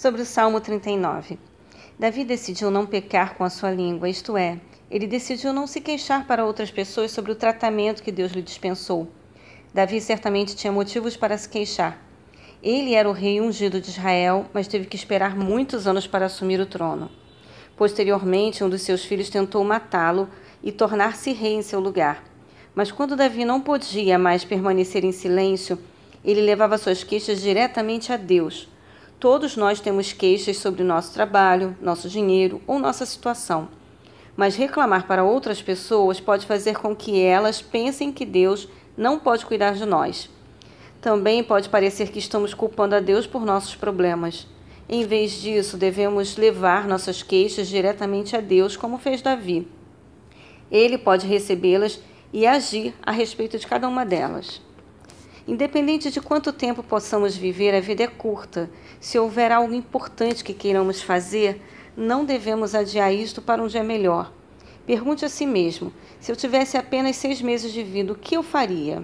Sobre o Salmo 39. Davi decidiu não pecar com a sua língua, isto é, ele decidiu não se queixar para outras pessoas sobre o tratamento que Deus lhe dispensou. Davi certamente tinha motivos para se queixar. Ele era o rei ungido de Israel, mas teve que esperar muitos anos para assumir o trono. Posteriormente, um dos seus filhos tentou matá-lo e tornar-se rei em seu lugar. Mas quando Davi não podia mais permanecer em silêncio, ele levava suas queixas diretamente a Deus. Todos nós temos queixas sobre nosso trabalho, nosso dinheiro ou nossa situação. Mas reclamar para outras pessoas pode fazer com que elas pensem que Deus não pode cuidar de nós. Também pode parecer que estamos culpando a Deus por nossos problemas. Em vez disso, devemos levar nossas queixas diretamente a Deus, como fez Davi. Ele pode recebê-las e agir a respeito de cada uma delas. Independente de quanto tempo possamos viver, a vida é curta. Se houver algo importante que queiramos fazer, não devemos adiar isto para um dia melhor. Pergunte a si mesmo: se eu tivesse apenas seis meses de vida, o que eu faria?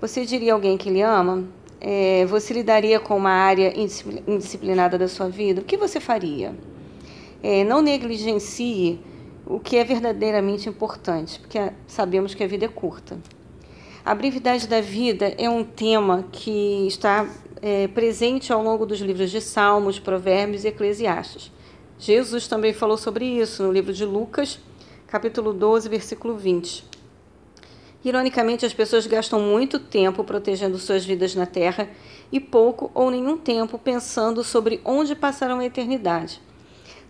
Você diria alguém que lhe ama? É, você lidaria com uma área indisciplinada da sua vida? O que você faria? É, não negligencie o que é verdadeiramente importante, porque sabemos que a vida é curta. A brevidade da vida é um tema que está é, presente ao longo dos livros de Salmos, Provérbios e Eclesiastes. Jesus também falou sobre isso no livro de Lucas, capítulo 12, versículo 20. Ironicamente, as pessoas gastam muito tempo protegendo suas vidas na Terra e pouco ou nenhum tempo pensando sobre onde passarão a eternidade.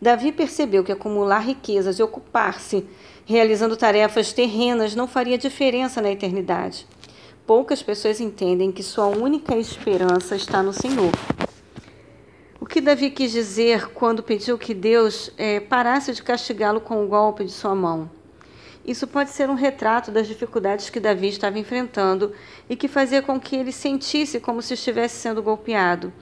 Davi percebeu que acumular riquezas e ocupar-se realizando tarefas terrenas não faria diferença na eternidade. Poucas pessoas entendem que sua única esperança está no Senhor. O que Davi quis dizer quando pediu que Deus é, parasse de castigá-lo com o golpe de sua mão? Isso pode ser um retrato das dificuldades que Davi estava enfrentando e que fazia com que ele sentisse como se estivesse sendo golpeado.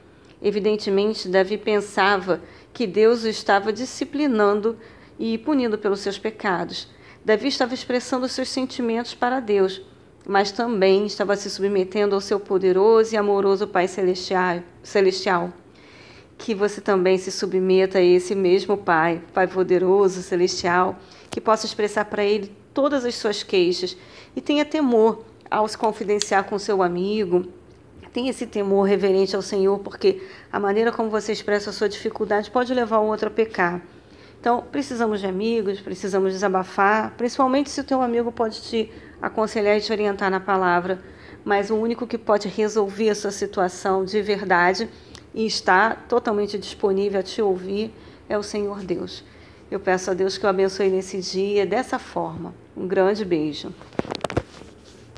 Evidentemente, Davi pensava que Deus o estava disciplinando e punindo pelos seus pecados. Davi estava expressando seus sentimentos para Deus, mas também estava se submetendo ao seu poderoso e amoroso Pai celestial. Que você também se submeta a esse mesmo Pai, Pai poderoso, celestial, que possa expressar para Ele todas as suas queixas e tenha temor ao se confidenciar com seu amigo, tenha esse temor reverente ao Senhor, porque a maneira como você expressa a sua dificuldade pode levar o outro a pecar. Então, precisamos de amigos, precisamos desabafar, principalmente se o teu amigo pode te aconselhar e te orientar na palavra, mas o único que pode resolver a sua situação de verdade e está totalmente disponível a te ouvir é o Senhor Deus. Eu peço a Deus que o abençoe nesse dia dessa forma. Um grande beijo.